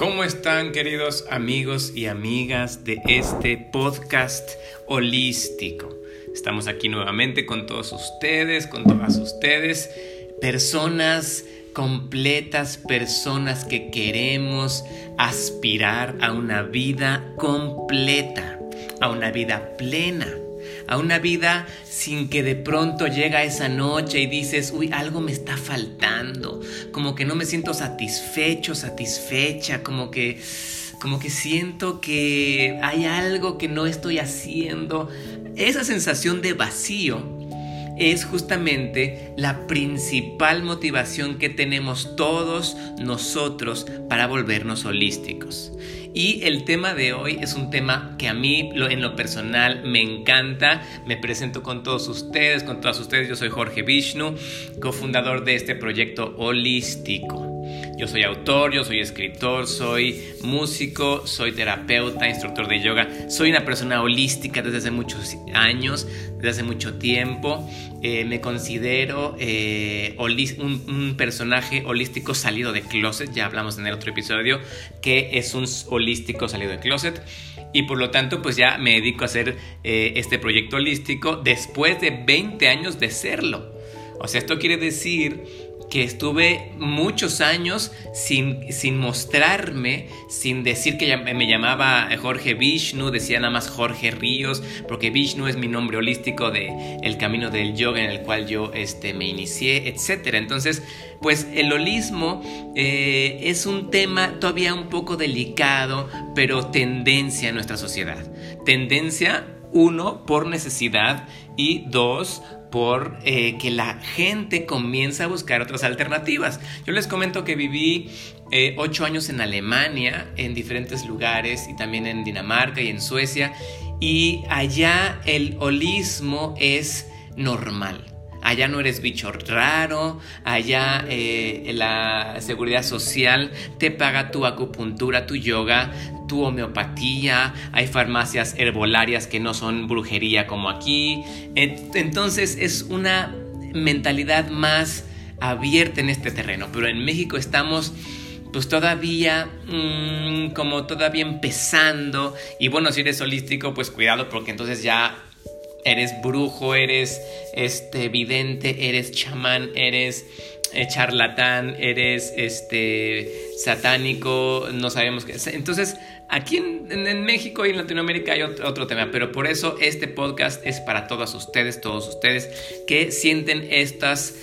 ¿Cómo están queridos amigos y amigas de este podcast holístico? Estamos aquí nuevamente con todos ustedes, con todas ustedes, personas completas, personas que queremos aspirar a una vida completa, a una vida plena a una vida sin que de pronto llega esa noche y dices, uy, algo me está faltando, como que no me siento satisfecho, satisfecha, como que como que siento que hay algo que no estoy haciendo. Esa sensación de vacío es justamente la principal motivación que tenemos todos nosotros para volvernos holísticos. Y el tema de hoy es un tema que a mí en lo personal me encanta. Me presento con todos ustedes, con todas ustedes. Yo soy Jorge Vishnu, cofundador de este proyecto holístico. Yo soy autor, yo soy escritor, soy músico, soy terapeuta, instructor de yoga. Soy una persona holística desde hace muchos años, desde hace mucho tiempo. Eh, me considero eh, un, personaje holístico salido de closet. Ya hablamos en el otro episodio que es un holístico salido de closet. Y por lo tanto, pues ya me dedico a hacer eh, este proyecto holístico después de 20 años de serlo. O sea, esto quiere decir que estuve muchos años sin, sin mostrarme, sin decir que me llamaba Jorge Vishnu, decía nada más Jorge Ríos, porque Vishnu es mi nombre holístico de el camino del yoga en el cual yo este, me inicié, etc. Entonces, pues el holismo eh, es un tema todavía un poco delicado, pero tendencia en nuestra sociedad. Tendencia, uno, por necesidad y dos, por eh, que la gente comienza a buscar otras alternativas. Yo les comento que viví eh, ocho años en Alemania, en diferentes lugares, y también en Dinamarca y en Suecia, y allá el holismo es normal. Allá no eres bicho raro, allá eh, la seguridad social te paga tu acupuntura, tu yoga, tu homeopatía, hay farmacias herbolarias que no son brujería como aquí. Entonces es una mentalidad más abierta en este terreno, pero en México estamos pues todavía mm, como todavía empezando. Y bueno si eres holístico pues cuidado porque entonces ya eres brujo, eres este vidente, eres chamán, eres eh, charlatán, eres este satánico, no sabemos qué. Entonces, aquí en, México y en Latinoamérica hay otro, tema, pero por eso este podcast es para todas ustedes, todos ustedes que sienten estas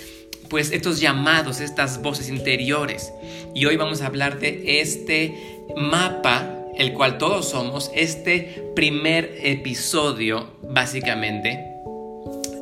pues estos llamados, estas voces interiores. Y hoy vamos a hablar de este mapa el cual todos somos, este primer episodio básicamente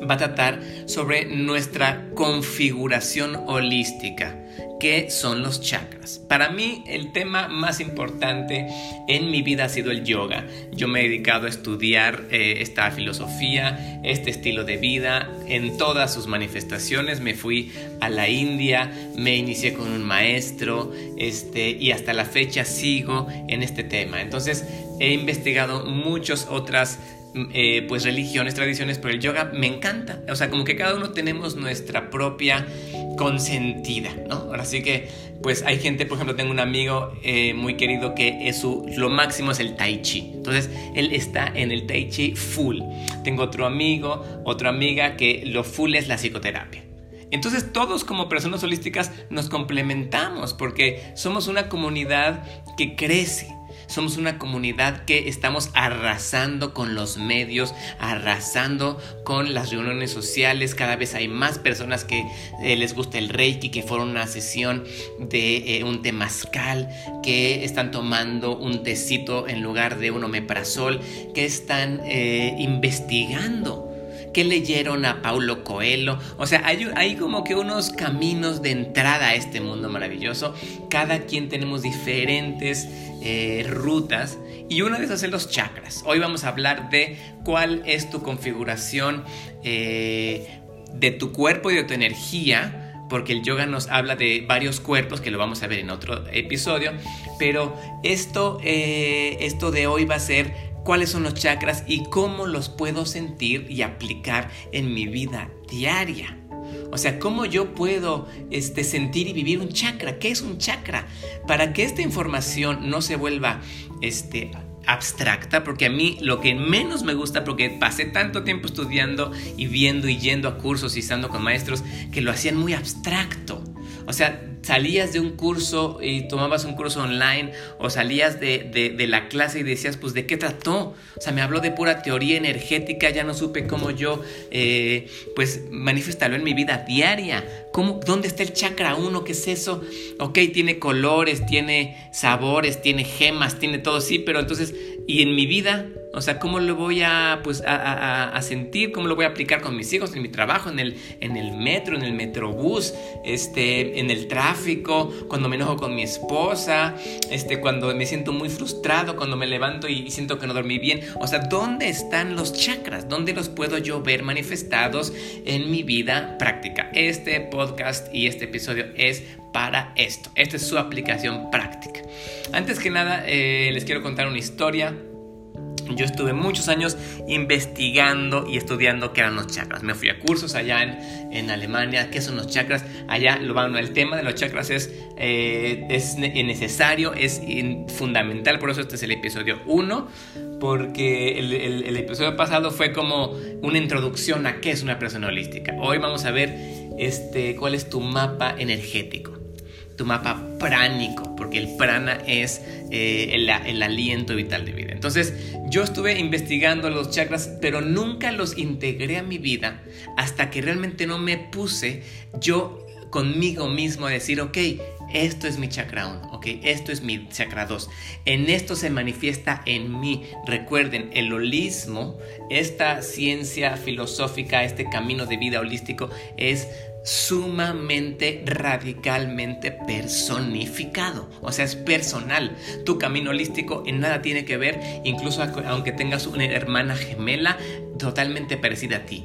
va a tratar sobre nuestra configuración holística ¿Qué son los chakras? Para mí el tema más importante en mi vida ha sido el yoga. Yo me he dedicado a estudiar eh, esta filosofía, este estilo de vida en todas sus manifestaciones. Me fui a la India, me inicié con un maestro este, y hasta la fecha sigo en este tema. Entonces he investigado muchas otras eh, pues religiones, tradiciones, pero el yoga me encanta. O sea, como que cada uno tenemos nuestra propia consentida, ¿no? Ahora sí que, pues hay gente, por ejemplo, tengo un amigo eh, muy querido que es lo máximo es el tai chi. Entonces, él está en el tai chi full. Tengo otro amigo, otra amiga que lo full es la psicoterapia. Entonces todos como personas holísticas nos complementamos porque somos una comunidad que crece. Somos una comunidad que estamos arrasando con los medios, arrasando con las reuniones sociales. Cada vez hay más personas que eh, les gusta el Reiki, que fueron una sesión de eh, un temazcal, que están tomando un tecito en lugar de un omeprazol, que están eh, investigando que leyeron a Paulo Coelho. O sea, hay, hay, como que unos caminos de entrada a este mundo maravilloso. Cada quien tenemos diferentes eh, rutas y una de esas es los chakras. Hoy vamos a hablar de cuál es tu configuración eh, de tu cuerpo y de tu energía porque el yoga nos habla de varios cuerpos, que lo vamos a ver en otro episodio, pero esto, eh, esto de hoy va a ser cuáles son los chakras y cómo los puedo sentir y aplicar en mi vida diaria. O sea, ¿cómo yo puedo este, sentir y vivir un chakra? ¿Qué es un chakra? Para que esta información no se vuelva este, abstracta, porque a mí lo que menos me gusta, porque pasé tanto tiempo estudiando y viendo y yendo a cursos y estando con maestros que lo hacían muy abstracto. O sea, salías de un curso y tomabas un curso online o salías de, la clase y decías, pues, ¿de qué trató? O sea, me habló de pura teoría energética, ya no supe cómo yo, eh, pues, manifestarlo en mi vida diaria. ¿Cómo, ¿Dónde está el chakra 1? ¿Qué es eso? Ok, tiene colores, tiene sabores, tiene gemas, tiene todo, sí, pero entonces, ¿y en mi vida? O sea, ¿cómo lo voy a, pues, a, sentir? ¿Cómo lo voy a aplicar con mis hijos, en mi trabajo, en el, en el metro, en el metrobús, este, en el tráfico, cuando me enojo con mi esposa, este, cuando me siento muy frustrado, cuando me levanto y siento que no dormí bien? O sea, ¿dónde están los chakras? ¿Dónde los puedo yo ver manifestados en mi vida práctica? Este podcast y este episodio es para esto. Esta es su aplicación práctica. Antes que nada, eh, les quiero contar una historia yo estuve muchos años investigando y estudiando qué eran los chakras. Me fui a cursos allá en, Alemania, qué son los chakras. Allá lo van, el tema de los chakras es, eh, es necesario, es fundamental. Por eso este es el episodio 1, porque el, el, episodio pasado fue como una introducción a qué es una persona holística. Hoy vamos a ver este, cuál es tu mapa energético tu mapa pránico, porque el prana es eh, el, el, aliento vital de vida. Entonces, yo estuve investigando los chakras, pero nunca los integré a mi vida hasta que realmente no me puse yo conmigo mismo a decir, ok, esto es mi chakra 1, ok, esto es mi chakra 2. En esto se manifiesta en mí. Recuerden, el holismo, esta ciencia filosófica, este camino de vida holístico es sumamente radicalmente personificado, o sea, es personal. Tu camino holístico en nada tiene que ver, incluso aunque tengas una hermana gemela totalmente parecida a ti.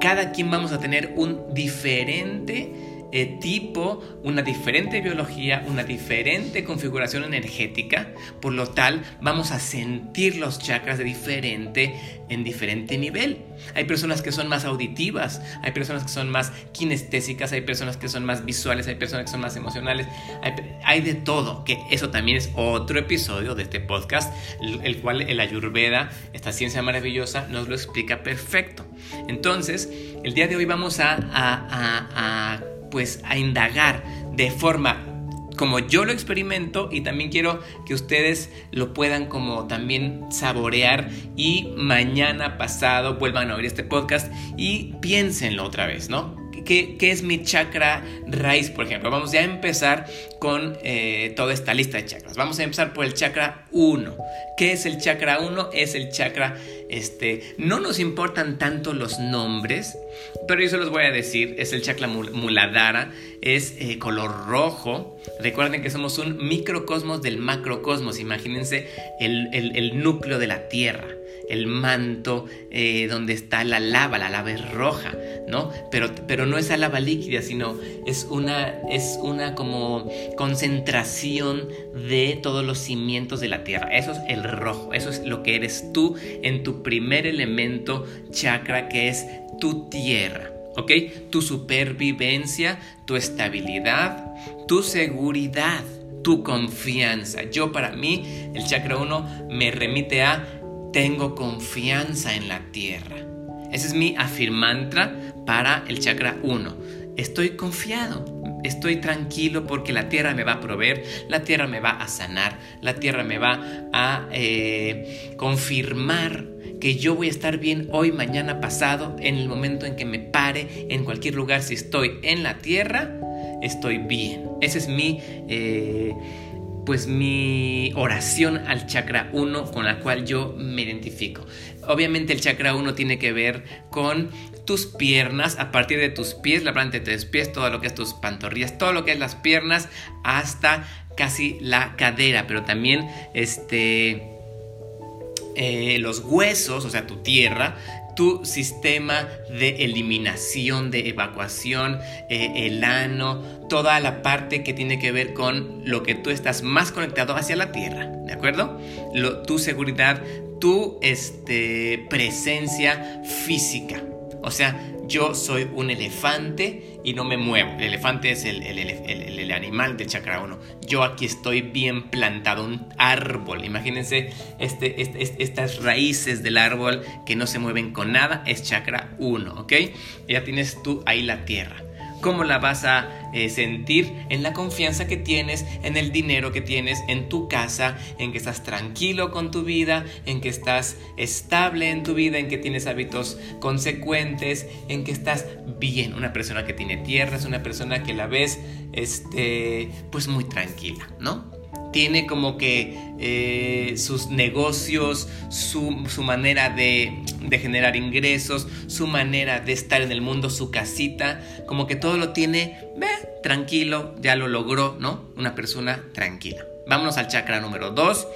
Cada quien vamos a tener un diferente tipo, una diferente biología, una diferente configuración energética, por lo tal vamos a sentir los chakras de diferente en diferente nivel. Hay personas que son más auditivas, hay personas que son más kinestésicas, hay personas que son más visuales, hay personas que son más emocionales, hay, de todo, que eso también es otro episodio de este podcast, el, cual el Ayurveda, esta ciencia maravillosa, nos lo explica perfecto. Entonces, el día de hoy vamos a pues a indagar de forma como yo lo experimento y también quiero que ustedes lo puedan como también saborear y mañana pasado vuelvan a oír este podcast y piénsenlo otra vez, ¿no? ¿Qué, es mi chakra raíz, por ejemplo? Vamos ya a empezar con eh, toda esta lista de chakras. Vamos a empezar por el chakra 1. ¿Qué es el chakra 1? Es el chakra, este, no nos importan tanto los nombres, pero yo se los voy a decir. Es el chakra muladhara, es eh, color rojo. Recuerden que somos un microcosmos del macrocosmos. Imagínense el núcleo de la Tierra el manto eh, donde está la lava, la lava es roja, Pero, pero no es la lava líquida, sino es una, es una como concentración de todos los cimientos de la tierra. Eso es el rojo, eso es lo que eres tú en tu primer elemento chakra que es tu tierra. ¿ok? Tu supervivencia, tu estabilidad, tu seguridad, tu confianza. Yo para mí, el chakra 1 me remite a tengo confianza en la tierra. Ese es mi afirmantra para el chakra 1. Estoy confiado, estoy tranquilo porque la tierra me va a proveer, la tierra me va a sanar, la tierra me va a eh, confirmar que yo voy a estar bien hoy, mañana, pasado, en el momento en que me pare, en cualquier lugar, si estoy en la tierra, estoy bien. Ese es mi... Eh, pues mi oración al chakra 1 con la cual yo me identifico. Obviamente el chakra 1 tiene que ver con tus piernas, a partir de tus pies, la planta de tus pies, todo lo que es tus pantorrillas, todo lo que es las piernas hasta casi la cadera, pero también este eh, los huesos, o sea, tu tierra, tu sistema de eliminación, de evacuación, eh, el ano, toda la parte que tiene que ver con lo que tú estás más conectado hacia la tierra, ¿de acuerdo? tu seguridad, tu este, presencia física. O sea, yo soy un elefante y no me muevo. El elefante es el, animal del chakra 1. Yo aquí estoy bien plantado, un árbol. Imagínense este, este, estas raíces del árbol que no se mueven con nada. Es chakra 1, ¿ok? Ya tienes tú ahí la tierra. ¿Cómo la vas a eh, sentir? En la confianza que tienes, en el dinero que tienes, en tu casa, en que estás tranquilo con tu vida, en que estás estable en tu vida, en que tienes hábitos consecuentes, en que estás bien. Una persona que tiene tierra es una persona que la ves, este, pues muy tranquila, ¿no? Tiene como que eh, sus negocios, su, manera de, generar ingresos, su manera de estar en el mundo, su casita, como que todo lo tiene tranquilo, ya lo logró, ¿no? Una persona tranquila. Vámonos al chakra número 2.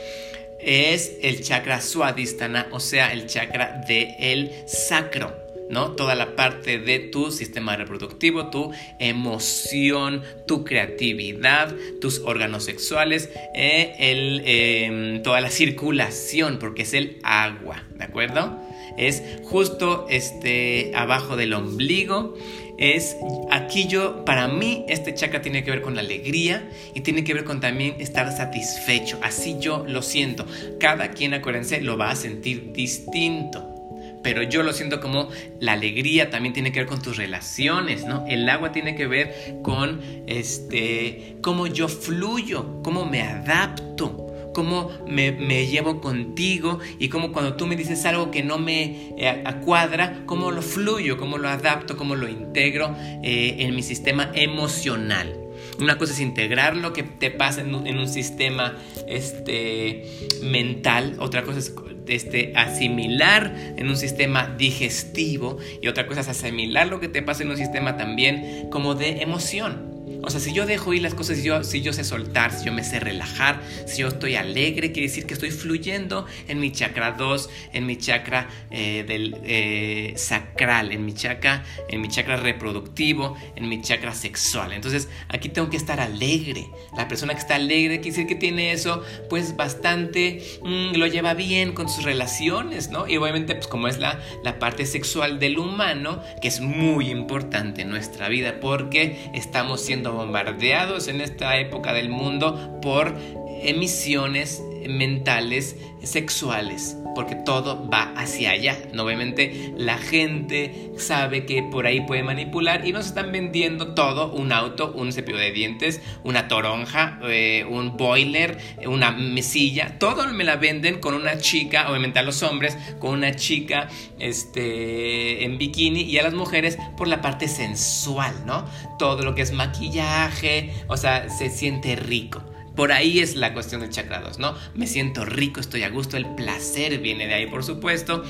Es el chakra suadistana, o sea, el chakra del el sacro. ¿No? Toda la parte de tu sistema reproductivo, tu emoción, tu creatividad, tus órganos sexuales, eh, em, toda la circulación, porque es el agua, ¿de acuerdo? Es justo este, abajo del ombligo. Es aquí yo, para mí, este chakra tiene que ver con la alegría y tiene que ver con también estar satisfecho. Así yo lo siento. Cada quien, acuérdense, lo va a sentir distinto pero yo lo siento como la alegría también tiene que ver con tus relaciones, ¿no? El agua tiene que ver con este cómo yo fluyo, cómo me adapto cómo me, llevo contigo y cómo cuando tú me dices algo que no me eh, cuadra, cómo lo fluyo, cómo lo adapto, cómo lo integro eh, en mi sistema emocional. Una cosa es integrar lo que te pasa en un, sistema este, mental, otra cosa es este, asimilar en un sistema digestivo y otra cosa es asimilar lo que te pasa en un sistema también como de emoción. O sea, si yo dejo ir las cosas, si yo, si yo sé soltar, si yo me sé relajar, si yo estoy alegre, quiere decir que estoy fluyendo en mi chakra 2, en mi chakra eh, del eh, sacral, en mi chakra, en mi chakra reproductivo, en mi chakra sexual. Entonces, aquí tengo que estar alegre. La persona que está alegre quiere decir que tiene eso, pues bastante, mm, lo lleva bien con sus relaciones, ¿no? Y obviamente, pues como es la, la parte sexual del humano, que es muy importante en nuestra vida, porque estamos siendo bombardeados en esta época del mundo por emisiones mentales sexuales, porque todo va hacia allá. Obviamente la gente sabe que por ahí puede manipular y nos están vendiendo todo, un auto, un cepillo de dientes, una toronja, eh, un boiler, una mesilla, todo me la venden con una chica, obviamente a los hombres, con una chica este, en bikini y a las mujeres por la parte sensual, ¿no? Todo lo que es maquillaje, o sea, se siente rico. Por ahí es la cuestión del chakra 2, ¿no? Me siento rico, estoy a gusto, el placer viene de ahí, por supuesto.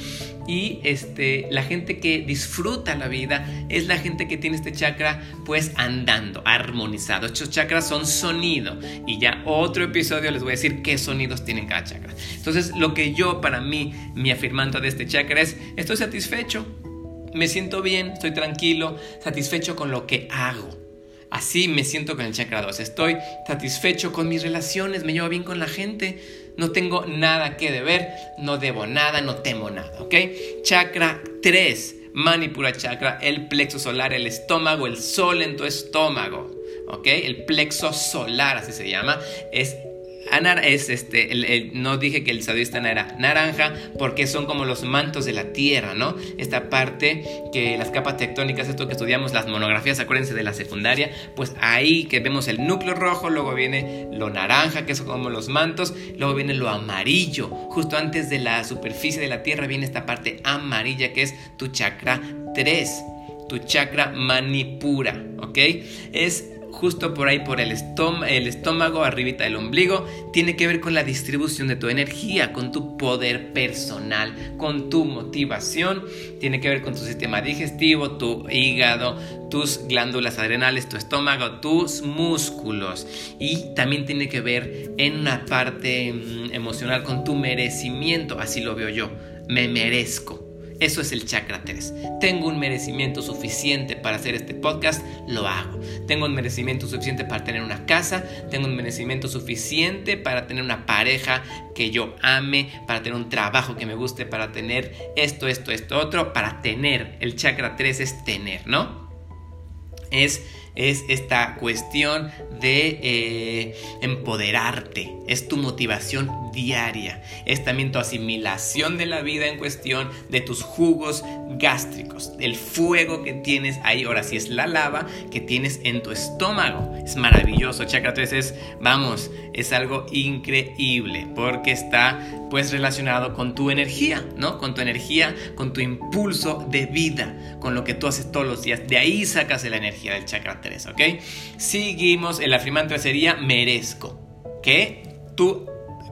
Y este, la gente que disfruta la vida es la gente que tiene este chakra pues andando, armonizado. Estos chakras son sonido y ya otro episodio les voy a decir qué sonidos tienen cada chakra. Entonces, lo que yo para mí, mi afirmando de este chakra es, estoy satisfecho, me siento bien, estoy tranquilo, satisfecho con lo que hago. Así me siento con el chakra 2. Estoy satisfecho con mis relaciones, me llevo bien con la gente, no tengo nada que deber, no debo nada, no temo nada, ¿ok? Chakra 3, Manipura chakra, el plexo solar, el estómago, el sol en tu estómago, ¿ok? El plexo solar, así se llama, es Anar es este, no dije que el sadistana era naranja porque son como los mantos de la tierra, ¿no? Esta parte que las capas tectónicas, esto que estudiamos, las monografías, acuérdense de la secundaria, pues ahí que vemos el núcleo rojo, luego viene lo naranja, que son como los mantos, luego viene lo amarillo, justo antes de la superficie de la tierra viene esta parte amarilla que es tu chakra 3, tu chakra manipura, ¿ok? Es justo por ahí por el, estómago, arribita del ombligo, tiene que ver con la distribución de tu energía, con tu poder personal, con tu motivación, tiene que ver con tu sistema digestivo, tu hígado, tus glándulas adrenales, tu estómago, tus músculos. Y también tiene que ver en una parte mm, emocional con tu merecimiento, así lo veo yo, me merezco Eso es el chakra 3. Tengo un merecimiento suficiente para hacer este podcast, lo hago. Tengo un merecimiento suficiente para tener una casa, tengo un merecimiento suficiente para tener una pareja que yo ame, para tener un trabajo que me guste, para tener esto, esto, esto, otro, para tener. El chakra 3 es tener, ¿no? Es es esta cuestión de eh, empoderarte, es tu motivación diaria, es también tu asimilación de la vida en cuestión, de tus jugos gástricos, el fuego que tienes ahí, ahora sí es la lava que tienes en tu estómago, es maravilloso, chakra 3 es, vamos, es algo increíble porque está pues relacionado con tu energía, ¿no? Con tu energía, con tu impulso de vida, con lo que tú haces todos los días. De ahí sacas la energía del chakra 3, ¿ok? Seguimos, el afirmante sería merezco, que tú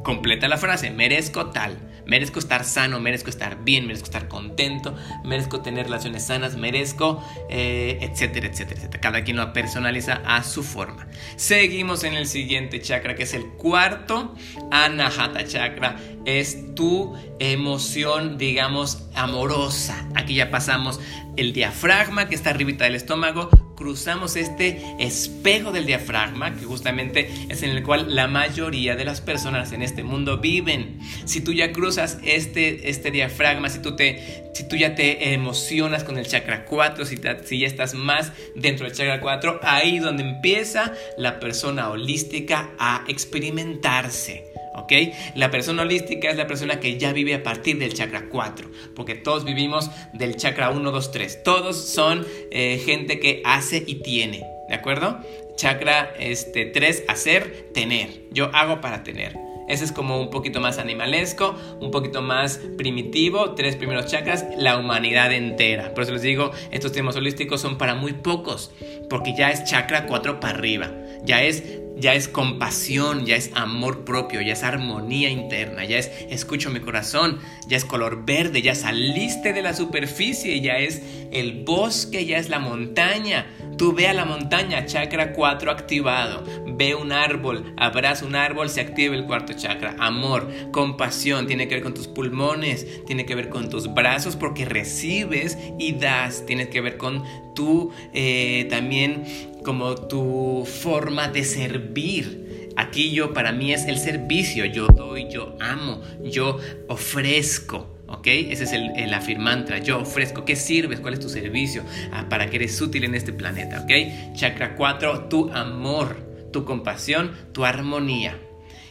completa la frase, merezco tal. Merezco estar sano, merezco estar bien, merezco estar contento, merezco tener relaciones sanas, merezco, eh, etcétera, etcétera, etcétera. Cada quien lo personaliza a su forma. Seguimos en el siguiente chakra, que es el cuarto, Anahata chakra. Es tu emoción, digamos, amorosa. Aquí ya pasamos el diafragma que está arribita del estómago, cruzamos este espejo del diafragma, que justamente es en el cual la mayoría de las personas en este mundo viven. Si tú ya cruzas este, este diafragma, si tú, te, si tú ya te emocionas con el chakra 4, si, si ya estás más dentro del chakra 4, ahí donde empieza la persona holística a experimentarse. ¿Ok? La persona holística es la persona que ya vive a partir del chakra 4, porque todos vivimos del chakra 1, 2, 3. Todos son eh, gente que hace y tiene, ¿de acuerdo? Chakra este, 3, hacer, tener. Yo hago para tener. Ese es como un poquito más animalesco, un poquito más primitivo. Tres primeros chakras, la humanidad entera. Por eso les digo, estos temas holísticos son para muy pocos, porque ya es chakra 4 para arriba. Ya es ya es compasión, ya es amor propio, ya es armonía interna, ya es escucho mi corazón, ya es color verde, ya saliste de la superficie, ya es el bosque, ya es la montaña. Tú ve a la montaña, chakra 4 activado. Ve un árbol, abraza un árbol, se activa el cuarto chakra. Amor, compasión, tiene que ver con tus pulmones, tiene que ver con tus brazos porque recibes y das. Tiene que ver con tu eh, también como tu forma de servir. Aquí yo para mí es el servicio, yo doy, yo amo, yo ofrezco. ¿Ok? Ese es el, el afirmantra. Yo ofrezco. ¿Qué sirves? ¿Cuál es tu servicio? Ah, para que eres útil en este planeta. ¿Ok? Chakra 4, tu amor, tu compasión, tu armonía.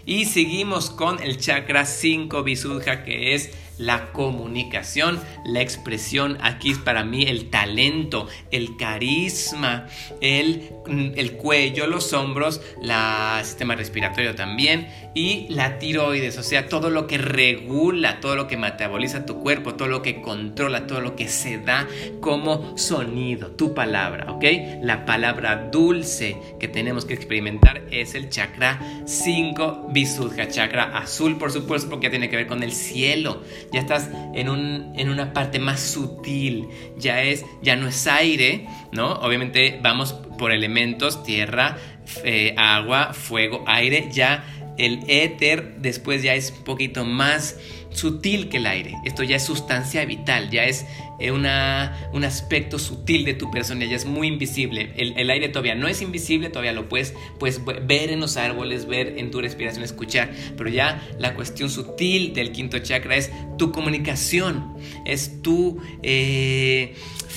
Y seguimos con el chakra 5 Visuddha, que es la comunicación, la expresión. Aquí es para mí el talento, el carisma, el, el cuello, los hombros, el sistema respiratorio también y la tiroides, o sea, todo lo que regula, todo lo que metaboliza tu cuerpo, todo lo que controla, todo lo que se da como sonido, tu palabra, ¿ok? La palabra dulce que tenemos que experimentar es el chakra 5 Visuddha, chakra azul, por supuesto, porque tiene que ver con el cielo ya estás en, un, en una parte más sutil, ya, es, ya no es aire, ¿no? Obviamente vamos por elementos, tierra, eh, agua, fuego, aire, ya el éter después ya es un poquito más sutil que el aire. Esto ya es sustancia vital, ya es una, un aspecto sutil de tu persona, ya es muy invisible. El, aire todavía no es invisible, todavía lo puedes, puedes ver en los árboles, ver en tu respiración, escuchar, pero ya la cuestión sutil del quinto chakra es tu comunicación, es tu... Eh,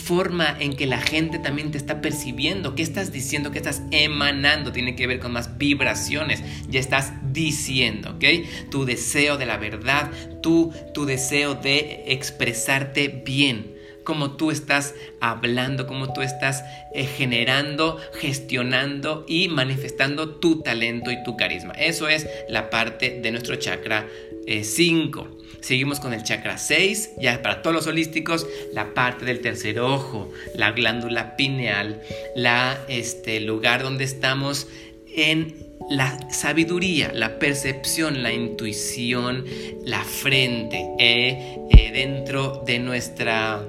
forma en que la gente también te está percibiendo, qué estás diciendo, qué estás emanando, tiene que ver con más vibraciones, ya estás diciendo, ¿ok? Tu deseo de la verdad, tu, tu deseo de expresarte bien como tú estás hablando, como tú estás eh, generando, gestionando y manifestando tu talento y tu carisma. Eso es la parte de nuestro chakra 5. Eh, Seguimos con el chakra 6, ya para todos los holísticos, la parte del tercer ojo, la glándula pineal, la este lugar donde estamos en la sabiduría, la percepción, la intuición, la frente, eh, dentro de nuestra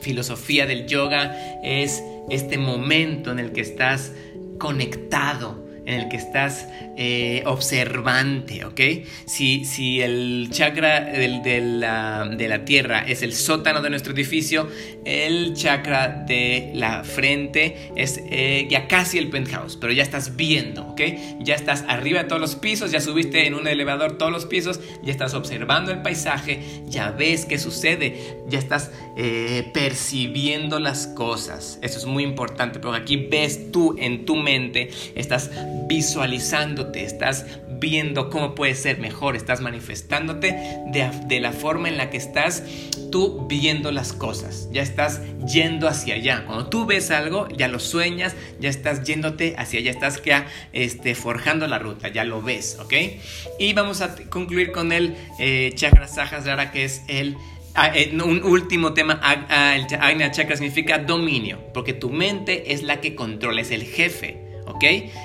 filosofía del yoga es este momento en el que estás conectado en el que estás eh, observante, ¿ok? Si, si el chakra de, la, de la tierra es el sótano de nuestro edificio, el chakra de la frente es eh, ya casi el penthouse, pero ya estás viendo, ¿ok? Ya estás arriba de todos los pisos, ya subiste en un elevador todos los pisos, ya estás observando el paisaje, ya ves qué sucede, ya estás eh, percibiendo las cosas. Eso es muy importante, porque aquí ves tú en tu mente, estás visualizándote, estás viendo cómo puede ser mejor, estás manifestándote de, la forma en la que estás tú viendo las cosas, ya estás yendo hacia allá. Cuando tú ves algo, ya lo sueñas, ya estás yéndote hacia allá, estás ya este, forjando la ruta, ya lo ves, ¿ok? Y vamos a concluir con el eh, chakra sahasrara, que es el ah, eh, un último tema, el Agnya Chakra significa dominio, porque tu mente es la que controla, es el jefe. ¿Ok?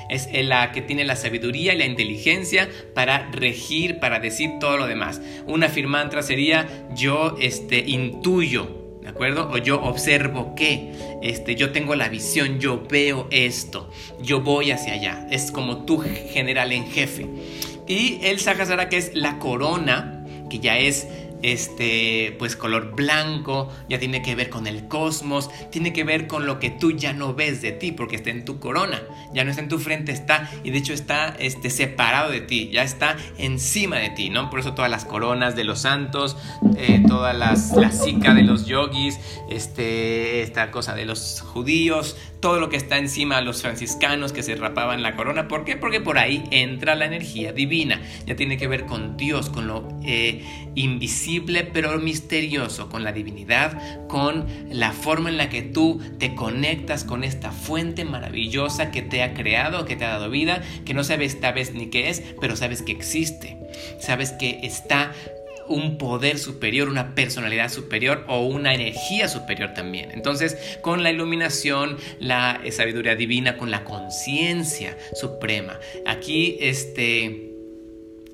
Es la que tiene la sabiduría y la inteligencia para regir, para decir todo lo demás. Una firmantra sería yo este, intuyo, ¿de acuerdo? O yo observo que, este, yo tengo la visión, yo veo esto, yo voy hacia allá. Es como tu general en jefe. Y el Sahasrara que es la corona, que ya es este, pues color blanco, ya tiene que ver con el cosmos, tiene que ver con lo que tú ya no ves de ti, porque está en tu corona, ya no está en tu frente, está, y de hecho está este, separado de ti, ya está encima de ti, ¿no? Por eso todas las coronas de los santos, eh, todas las, la de los yogis, este, esta cosa de los judíos, todo lo que está encima de los franciscanos que se rapaban la corona. ¿Por qué? Porque por ahí entra la energía divina. Ya tiene que ver con Dios, con lo eh, invisible pero misterioso, con la divinidad, con la forma en la que tú te conectas con esta fuente maravillosa que te ha creado, que te ha dado vida, que no sabes esta vez ni qué es, pero sabes que existe. Sabes que está un poder superior, una personalidad superior o una energía superior también. Entonces, con la iluminación, la sabiduría divina, con la conciencia suprema. Aquí, este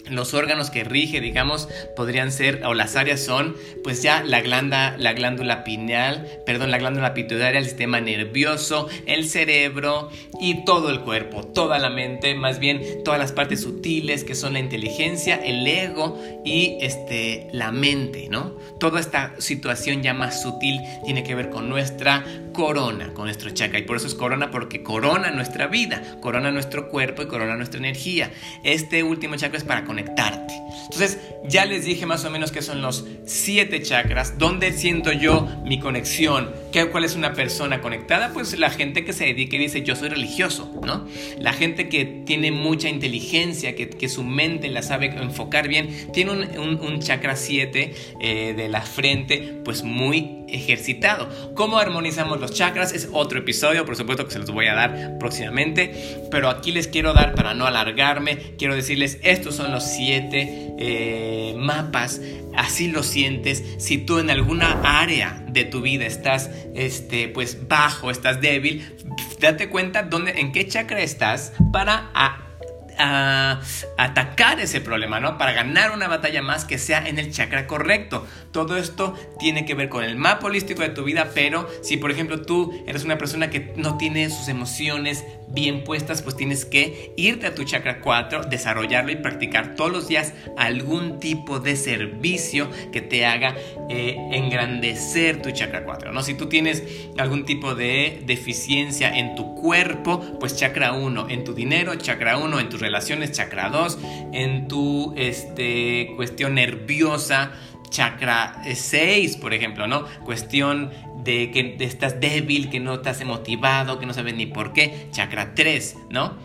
los órganos que rige, digamos, podrían ser, o las áreas son, pues ya la glándula, la glándula pineal, perdón, la glándula pituitaria, el sistema nervioso, el cerebro y todo el cuerpo, toda la mente, más bien todas las partes sutiles que son la inteligencia, el ego y este, la mente, ¿no? Toda esta situación ya más sutil tiene que ver con nuestra corona, con nuestro chakra, y por eso es corona porque corona nuestra vida, corona nuestro cuerpo y corona nuestra energía. Este último chakra es para conectarte. Entonces, ya les dije más o menos que son los siete chakras. ¿Dónde siento yo mi conexión? ¿Qué, ¿Cuál es una persona conectada? Pues la gente que se dedica y dice yo soy religioso, ¿no? La gente que tiene mucha inteligencia, que, que su mente la sabe enfocar bien, tiene un, un, chakra 7 eh, de la frente, pues muy ejercitado. ¿Cómo armonizamos los chakras? Es otro episodio, por supuesto que se los voy a dar próximamente, pero aquí les quiero dar, para no alargarme, quiero decirles, estos son los siete eh, mapas, así lo sientes, si tú en alguna área de tu vida estás, este, pues bajo, estás débil, date cuenta dónde, en qué chakra estás para a atacar ese problema, ¿no? Para ganar una batalla más que sea en el chakra correcto. Todo esto tiene que ver con el mapa holístico de tu vida, pero si por ejemplo tú eres una persona que no tiene sus emociones bien puestas, pues tienes que irte a tu chakra 4, desarrollarlo y practicar todos los días algún tipo de servicio que te haga eh, engrandecer tu chakra 4, ¿no? Si tú tienes algún tipo de deficiencia en tu cuerpo, pues chakra 1, en tu dinero, chakra 1, en tus relaciones, chakra 2, en tu este, cuestión nerviosa, chakra 6, por ejemplo, ¿no? Cuestión de que estás débil, que no estás motivado, que no sabes ni por qué, chakra 3, ¿no?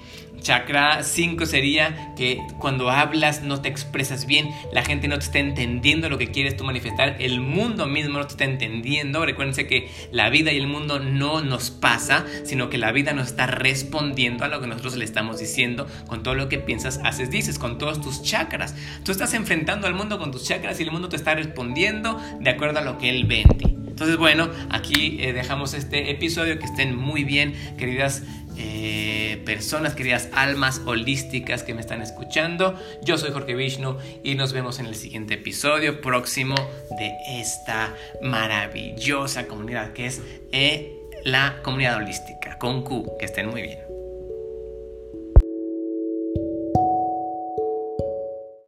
Chakra 5 sería que cuando hablas no te expresas bien, la gente no te está entendiendo lo que quieres tú manifestar, el mundo mismo no te está entendiendo. Recuérdense que la vida y el mundo no nos pasa, sino que la vida nos está respondiendo a lo que nosotros le estamos diciendo con todo lo que piensas, haces, dices, con todos tus chakras. Tú estás enfrentando al mundo con tus chakras y el mundo te está respondiendo de acuerdo a lo que él vende. Entonces, bueno, aquí eh, dejamos este episodio. Que estén muy bien, queridas eh, personas, queridas almas holísticas que me están escuchando. Yo soy Jorge Vishnu y nos vemos en el siguiente episodio próximo de esta maravillosa comunidad que es eh, la comunidad holística con Q. Que estén muy bien.